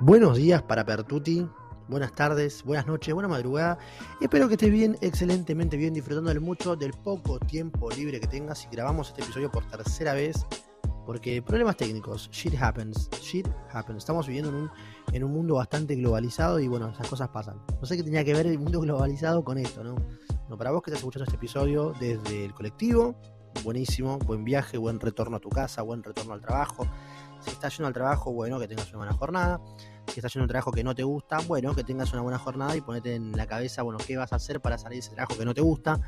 Buenos días para Pertuti, buenas tardes, buenas noches, buena madrugada. Espero que estés bien, excelentemente bien, disfrutando del mucho, del poco tiempo libre que tengas y grabamos este episodio por tercera vez. Porque problemas técnicos, shit happens, shit happens. Estamos viviendo en un, en un mundo bastante globalizado y bueno, esas cosas pasan. No sé qué tenía que ver el mundo globalizado con esto, ¿no? Bueno, para vos que estás escuchando este episodio desde el colectivo, buenísimo, buen viaje, buen retorno a tu casa, buen retorno al trabajo. Si estás yendo al trabajo, bueno, que tengas una buena jornada si estás haciendo un trabajo que no te gusta, bueno, que tengas una buena jornada y ponete en la cabeza, bueno, qué vas a hacer para salir de ese trabajo que no te gusta.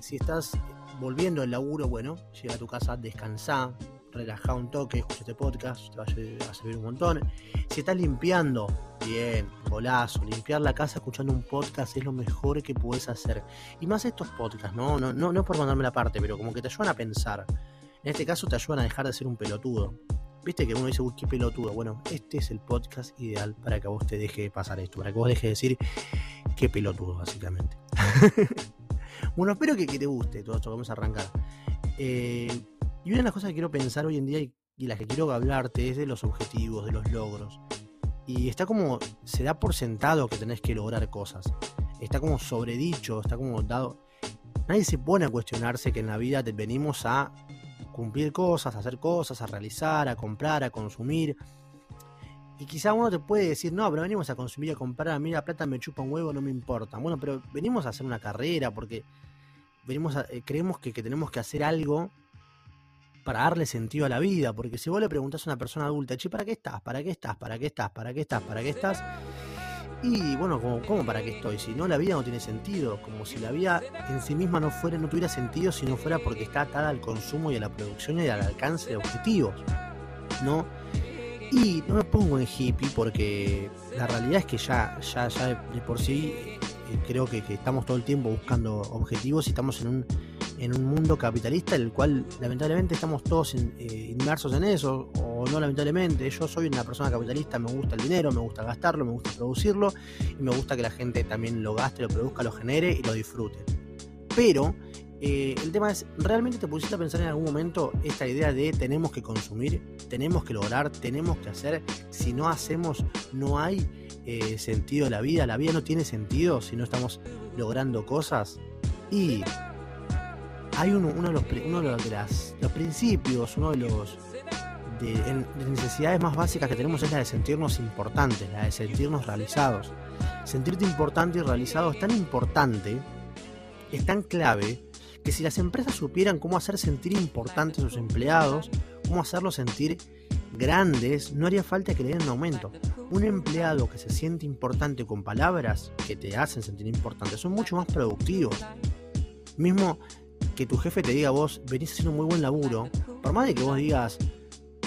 Si estás volviendo al laburo, bueno, llega a tu casa, descansa, relaja un toque, escucha este podcast, te va a servir un montón. Si estás limpiando, bien, golazo, limpiar la casa escuchando un podcast es lo mejor que puedes hacer. Y más estos podcasts, ¿no? No, no, no por mandarme la parte, pero como que te ayudan a pensar. En este caso te ayudan a dejar de ser un pelotudo. Viste que uno dice, uy, qué pelotudo. Bueno, este es el podcast ideal para que vos te deje pasar esto, para que vos dejes de decir qué pelotudo, básicamente. bueno, espero que, te guste todo esto vamos a arrancar. Eh, y una de las cosas que quiero pensar hoy en día y, y las que quiero hablarte es de los objetivos, de los logros. Y está como, se da por sentado que tenés que lograr cosas. Está como sobredicho, está como dado. Nadie se pone a cuestionarse que en la vida venimos a cumplir cosas, a hacer cosas, a realizar, a comprar, a consumir. Y quizá uno te puede decir, no, pero venimos a consumir, a comprar, a mí la plata me chupa un huevo, no me importa. Bueno, pero venimos a hacer una carrera porque venimos eh, creemos que, que, tenemos que hacer algo para darle sentido a la vida. Porque si vos le preguntás a una persona adulta, che, ¿para qué estás? ¿Para qué estás? ¿Para qué estás? ¿Para qué estás? ¿Para qué estás? Y bueno, ¿cómo, para qué estoy? Si no, la vida no tiene sentido. Como si la vida en sí misma no fuera, no tuviera sentido si no fuera porque está atada al consumo y a la producción y al alcance de objetivos. ¿No? Y no me pongo en hippie porque la realidad es que ya, ya, ya de por sí eh, creo que, que estamos todo el tiempo buscando objetivos y estamos en un en un mundo capitalista en el cual lamentablemente estamos todos eh, inmersos en eso, o no lamentablemente, yo soy una persona capitalista, me gusta el dinero, me gusta gastarlo, me gusta producirlo, y me gusta que la gente también lo gaste, lo produzca, lo genere y lo disfrute. Pero eh, el tema es, ¿realmente te pusiste a pensar en algún momento esta idea de tenemos que consumir, tenemos que lograr, tenemos que hacer? Si no hacemos, no hay eh, sentido la vida, la vida no tiene sentido si no estamos logrando cosas. Y hay uno, de, los, uno de, los, principios, uno de los de, necesidades más básicas que tenemos es la de sentirnos importantes, la de sentirnos realizados. Sentirte importante y realizado es tan importante, es tan clave, que si las empresas supieran cómo hacer sentir importantes a sus empleados, cómo hacerlos sentir grandes, no haría falta que le den un aumento. Un empleado que se siente importante con palabras que te hacen sentir importante son mucho más productivos. Mismo que tu jefe te diga vos, venís haciendo un muy buen laburo, por más de que vos digas,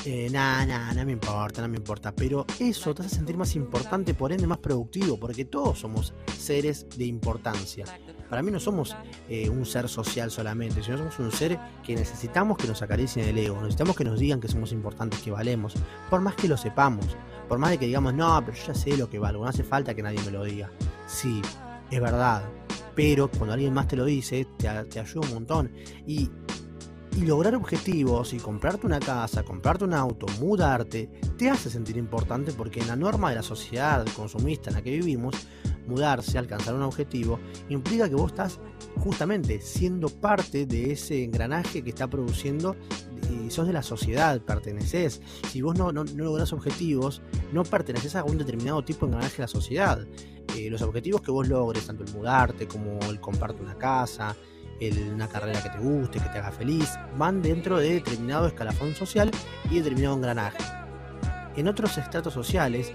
eh, nada, nada, me importa, no me importa, pero eso te hace sentir más importante, por ende más productivo, porque todos somos seres de importancia. Para mí no somos eh, un ser social solamente, sino somos un ser que necesitamos que nos acaricien el ego, necesitamos que nos digan que somos importantes, que valemos, por más que lo sepamos, por más de que digamos, no, pero yo ya sé lo que valgo, no hace falta que nadie me lo diga. Sí, es verdad, pero cuando alguien más te lo dice, te, ayuda un montón. Y, lograr objetivos y comprarte una casa, comprarte un auto, mudarte, te hace sentir importante porque en la norma de la sociedad consumista en la que vivimos, mudarse, alcanzar un objetivo, implica que vos estás justamente siendo parte de ese engranaje que está produciendo y sos de la sociedad, perteneces. Si vos no, no, lográs objetivos, no perteneces a un determinado tipo de engranaje de la sociedad. Eh, los objetivos que vos logres, tanto el mudarte como el comprarte una casa, el, una carrera que te guste, que te haga feliz, van dentro de determinado escalafón social y determinado engranaje. En otros estratos sociales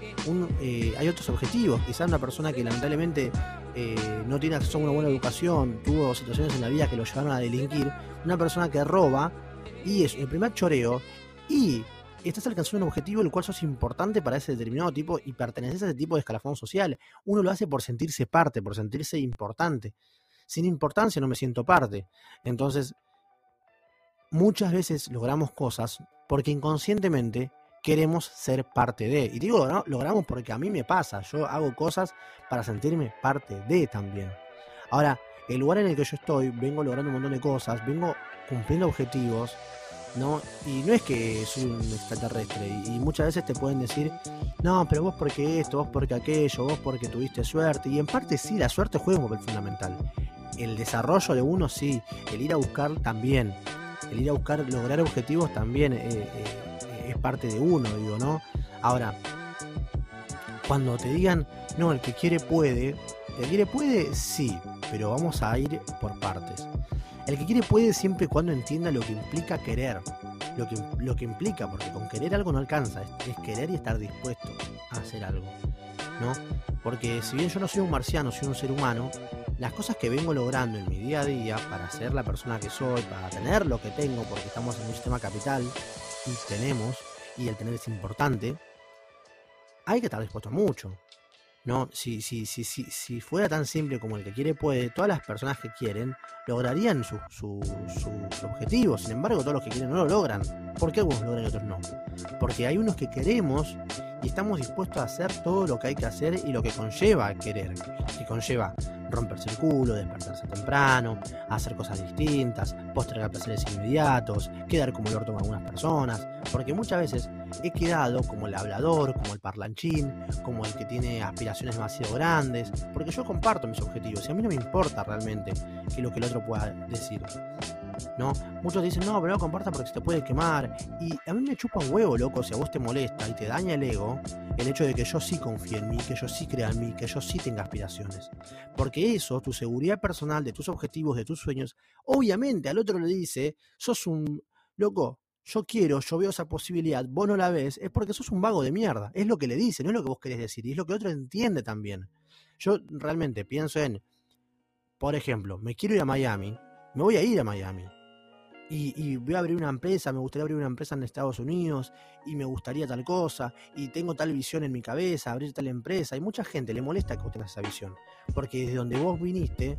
eh, hay otros objetivos. Quizás una persona que lamentablemente eh, no tiene acceso a una buena educación, tuvo situaciones en la vida que lo llevaron a delinquir, una persona que roba y es el primer choreo y estás alcanzando un objetivo el cual sos importante para ese determinado tipo y perteneces a ese tipo de escalafón social. Uno lo hace por sentirse parte, por sentirse importante. Sin importancia no me siento parte. Entonces, muchas veces logramos cosas porque inconscientemente queremos ser parte de. Y digo, ¿no? logramos porque a mí me pasa. Yo hago cosas para sentirme parte de también. Ahora, el lugar en el que yo estoy, vengo logrando un montón de cosas, vengo cumpliendo objetivos ¿no? Y no es que soy un extraterrestre, y, muchas veces te pueden decir, no, pero vos porque esto, vos porque aquello, vos porque tuviste suerte, y en parte sí, la suerte juega un papel fundamental. El desarrollo de uno sí, el ir a buscar también, el ir a buscar, lograr objetivos también eh, eh, es parte de uno, digo, ¿no? Ahora, cuando te digan, no, el que quiere puede, el que quiere puede, sí, pero vamos a ir por partes. El que quiere puede siempre y cuando entienda lo que implica querer. Lo que, lo que implica, porque con querer algo no alcanza, es, querer y estar dispuesto a hacer algo. ¿no? Porque si bien yo no soy un marciano, soy un ser humano, las cosas que vengo logrando en mi día a día para ser la persona que soy, para tener lo que tengo, porque estamos en un sistema capital y tenemos, y el tener es importante, hay que estar dispuesto a mucho. ¿No? Si, si, si, si, si fuera tan simple como el que quiere puede, todas las personas que quieren lograrían sus su, su, objetivos. Sin embargo, todos los que quieren no lo logran. ¿Por qué algunos logran y otros no? Porque hay unos que queremos y estamos dispuestos a hacer todo lo que hay que hacer y lo que conlleva querer. Que conlleva romperse el culo, despertarse temprano, hacer cosas distintas, postergar placeres inmediatos, quedar como el orto con algunas personas, porque muchas veces he quedado como el hablador, como el parlanchín, como el que tiene aspiraciones demasiado grandes, porque yo comparto mis objetivos y a mí no me importa realmente que lo que el otro pueda decir. ¿No? Muchos dicen, no, pero no comparta porque se te puede quemar. Y a mí me chupa un huevo, loco, si a vos te molesta y te daña el ego, el hecho de que yo sí confíe en mí, que yo sí crea en mí, que yo sí tenga aspiraciones. Porque eso, tu seguridad personal, de tus objetivos, de tus sueños, obviamente al otro le dice, sos un loco. Yo quiero, yo veo esa posibilidad, vos no la ves, es porque sos un vago de mierda. Es lo que le dice, no es lo que vos querés decir, y es lo que otro entiende también. Yo realmente pienso en, por ejemplo, me quiero ir a Miami, me voy a ir a Miami. Y, voy a abrir una empresa, me gustaría abrir una empresa en Estados Unidos y me gustaría tal cosa y tengo tal visión en mi cabeza, abrir tal empresa. Y mucha gente le molesta que vos tengas esa visión, porque desde donde vos viniste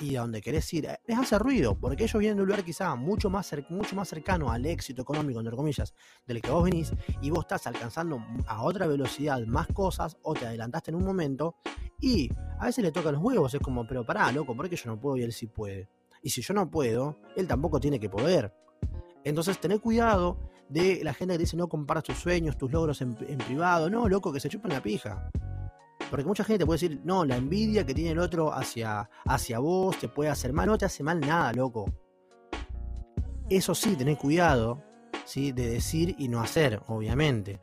y a donde querés ir, les hace ruido, porque ellos vienen de un lugar quizá mucho más, mucho más cercano al éxito económico, entre comillas, del que vos venís, y vos estás alcanzando a otra velocidad más cosas, o te adelantaste en un momento, y a veces le tocan los huevos, es como, pero pará, loco, ¿por qué yo no puedo y él sí puede? Y si yo no puedo, él tampoco tiene que poder. Entonces, tener cuidado de la gente que dice no comparas tus sueños, tus logros en, privado. No, loco, que se chupan la pija. Porque mucha gente te puede decir, no, la envidia que tiene el otro hacia, hacia vos te puede hacer mal. No te hace mal nada, loco. Eso sí, tener cuidado ¿sí? de decir y no hacer, obviamente.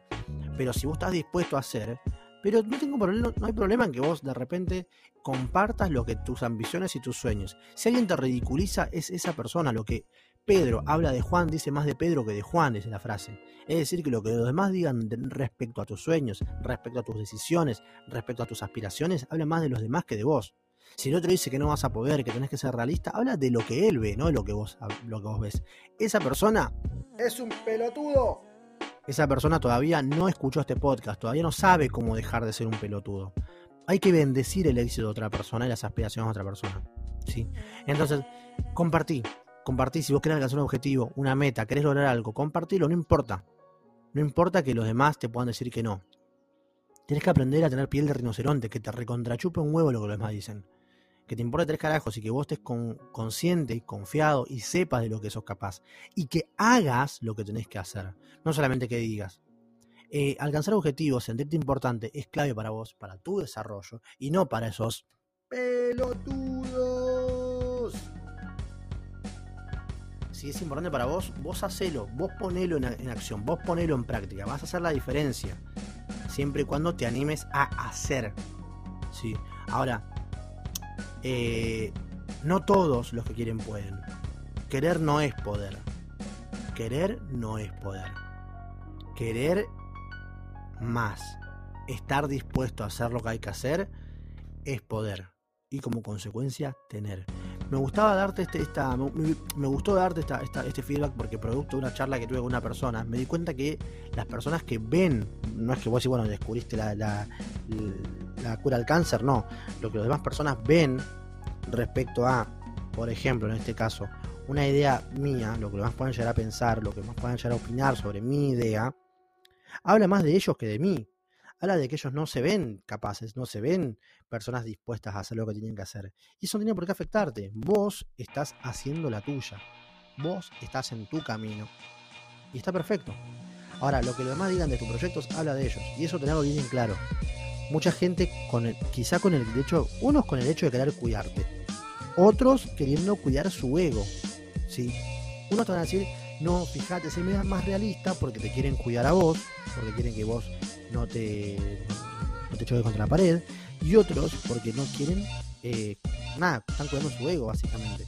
Pero si vos estás dispuesto a hacer, pero no tengo problema, no hay problema en que vos de repente compartas lo que tus ambiciones y tus sueños. Si alguien te ridiculiza, es esa persona. Lo que Pedro habla de Juan dice más de Pedro que de Juan, es la frase. Es decir, que lo que los demás digan respecto a tus sueños, respecto a tus decisiones, respecto a tus aspiraciones, habla más de los demás que de vos. Si el otro dice que no vas a poder, que tenés que ser realista, habla de lo que él ve, no de lo que vos, lo que vos ves. Esa persona es un pelotudo esa persona todavía no escuchó este podcast, todavía no sabe cómo dejar de ser un pelotudo. Hay que bendecir el éxito de otra persona y las aspiraciones de otra persona. ¿sí? Entonces, compartí. Compartí si vos querés alcanzar un objetivo, una meta, querés lograr algo, compartilo, no importa. No importa que los demás te puedan decir que no. Tienes que aprender a tener piel de rinoceronte, que te recontrachupe un huevo lo que los demás dicen que te importe tres carajos y que vos estés consciente y confiado y sepas de lo que sos capaz y que hagas lo que tenés que hacer, no solamente que digas. Eh, alcanzar objetivos, sentirte importante, es clave para vos, para tu desarrollo y no para esos pelotudos. Si es importante para vos, vos hacelo, vos ponelo en, en acción, vos ponelo en práctica, vas a hacer la diferencia, siempre y cuando te animes a hacer. ¿sí? Ahora, eh, no todos los que quieren pueden. Querer no es poder. Querer no es poder. Querer más. Estar dispuesto a hacer lo que hay que hacer es poder. Y como consecuencia, tener. Me gustaba darte este, esta, me, gustó darte esta, este feedback porque producto de una charla que tuve con una persona, me di cuenta que las personas que ven, no es que vos y bueno, descubriste la, la, la cura al cáncer, no. Lo que las demás personas ven respecto a, por ejemplo, en este caso, una idea mía, lo que más pueden llegar a pensar, lo que más pueden llegar a opinar sobre mi idea, habla más de ellos que de mí. Habla de que ellos no se ven capaces, no se ven personas dispuestas a hacer lo que tienen que hacer. Y eso no tiene por qué afectarte. Vos estás haciendo la tuya. Vos estás en tu camino. Y está perfecto. Ahora, lo que los demás digan de tus proyectos habla de ellos. Y eso tenerlo bien en claro. Mucha gente, con el, quizá con el hecho, unos con el hecho de querer cuidarte, otros queriendo cuidar su ego. ¿sí? Unos te van a decir, no, fíjate, sé más realista porque te quieren cuidar a vos, porque quieren que vos no te, no choques contra la pared. Y otros porque no quieren, eh, nada, están cuidando su ego, básicamente.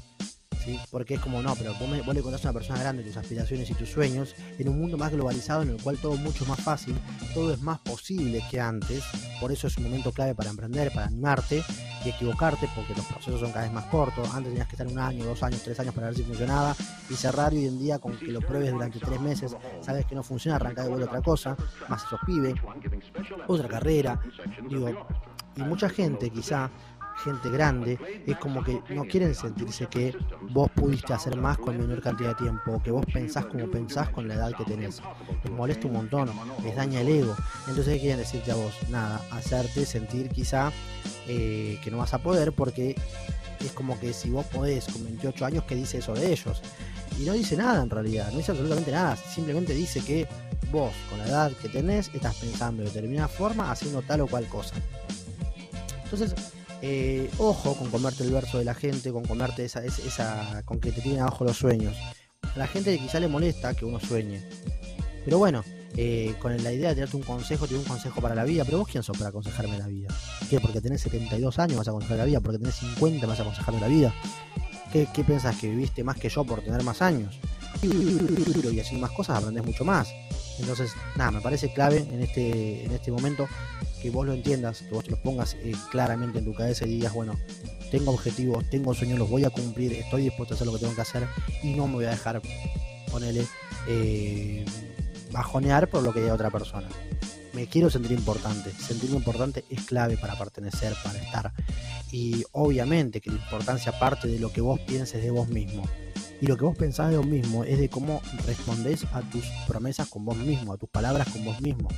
Porque es como, no, pero vos, me, vos le contás a una persona grande tus aspiraciones y tus sueños en un mundo más globalizado en el cual todo es mucho más fácil, todo es más posible que antes. Por eso es un momento clave para emprender, para animarte y equivocarte, porque los procesos son cada vez más cortos. Antes tenías que estar un año, dos años, tres años para ver si funcionaba y cerrar hoy en día con que lo pruebes durante tres meses, sabes que no funciona, arrancar de vuelta otra cosa, más esos pibes, otra carrera, digo, y mucha gente quizá gente grande, es como que no quieren sentirse que vos pudiste hacer más con menor cantidad de tiempo, o que vos pensás como pensás con la edad que tenés. Les molesta un montón, les daña el ego. Entonces, ¿qué quieren decirte a vos? Nada, hacerte sentir quizá eh, que no vas a poder porque es como que si vos podés con 28 años, ¿qué dice eso de ellos? Y no dice nada en realidad, no dice absolutamente nada, simplemente dice que vos, con la edad que tenés, estás pensando de determinada forma, haciendo tal o cual cosa. Entonces, eh, ojo con comerte el verso de la gente, con comerte esa, esa, con que te tienen abajo los sueños. A la gente quizá le molesta que uno sueñe. Pero bueno, eh, con la idea de darte un consejo, te doy un consejo para la vida. Pero vos quién sos para aconsejarme la vida? ¿Qué? Porque tenés 72 años vas a aconsejar la vida, porque tenés 50 vas a aconsejarme la vida. ¿Qué, ¿Qué pensás? ¿Que viviste más que yo por tener más años? Y así más cosas aprendés mucho más. Entonces, nada, me parece clave en este, en este momento que vos lo entiendas, que vos te los pongas eh, claramente en tu cabeza y digas, bueno, tengo objetivos, tengo sueños, los voy a cumplir, estoy dispuesto a hacer lo que tengo que hacer y no me voy a dejar, ponele, eh, bajonear por lo que diga otra persona. Me quiero sentir importante. Sentirme importante es clave para pertenecer, para estar. Y obviamente que la importancia parte de lo que vos pienses de vos mismo. Y lo que vos pensás de vos mismo es de cómo respondés a tus promesas con vos mismo, a tus palabras con vos mismo.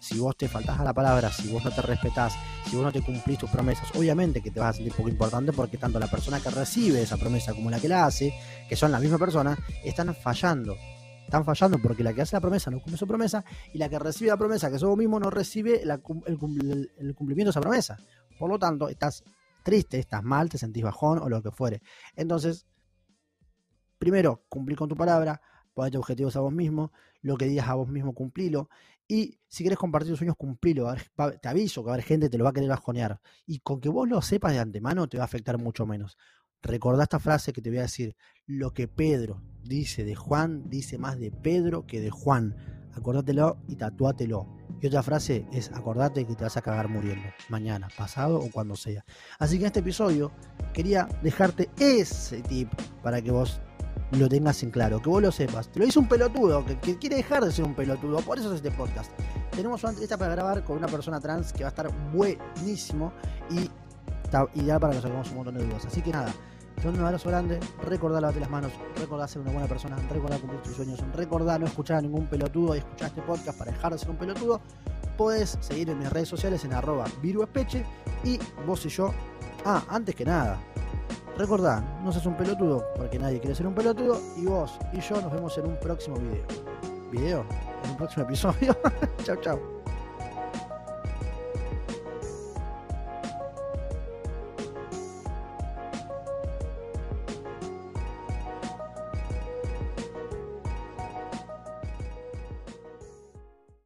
Si vos te faltás a la palabra, si vos no te respetás, si vos no te cumplís tus promesas, obviamente que te vas a sentir poco importante porque tanto la persona que recibe esa promesa como la que la hace, que son la misma persona, están fallando. Están fallando porque la que hace la promesa no cumple su promesa y la que recibe la promesa, que es vos mismo, no recibe el, el cumplimiento de esa promesa. Por lo tanto, estás triste, estás mal, te sentís bajón o lo que fuere. Entonces, primero, cumplir con tu palabra, ponerte objetivos a vos mismo, lo que digas a vos mismo, cumplilo. Y si quieres compartir tus sueños, cumplilo. Te aviso que va a haber gente que te lo va a querer bajonear. Y con que vos lo sepas de antemano, te va a afectar mucho menos. Recordá esta frase que te voy a decir. Lo que Pedro dice de Juan, dice más de Pedro que de Juan. Acordátelo y tatuátelo. Y otra frase es acordate que te vas a cagar muriendo. Mañana, pasado o cuando sea. Así que en este episodio quería dejarte ese tip para que vos lo tengas en claro, que vos lo sepas. Te lo dice un pelotudo, que, quiere dejar de ser un pelotudo, por eso es este podcast. Tenemos una entrevista para grabar con una persona trans que va a estar buenísimo y, ya para que nos hagamos un montón de dudas. Así que nada, mando un abrazo grande, recordá lavarte las manos, recordá ser una buena persona, recordá cumplir tus sueños, recordá no escuchar a ningún pelotudo y escuchar este podcast para dejar de ser un pelotudo. Puedes seguir en mis redes sociales en arroba viruespeche y vos y yo. Ah, antes que nada, Recordá, no seas un pelotudo, porque nadie quiere ser un pelotudo, y vos y yo nos vemos en un próximo video. ¿Video? ¿En un próximo episodio? chao, chao.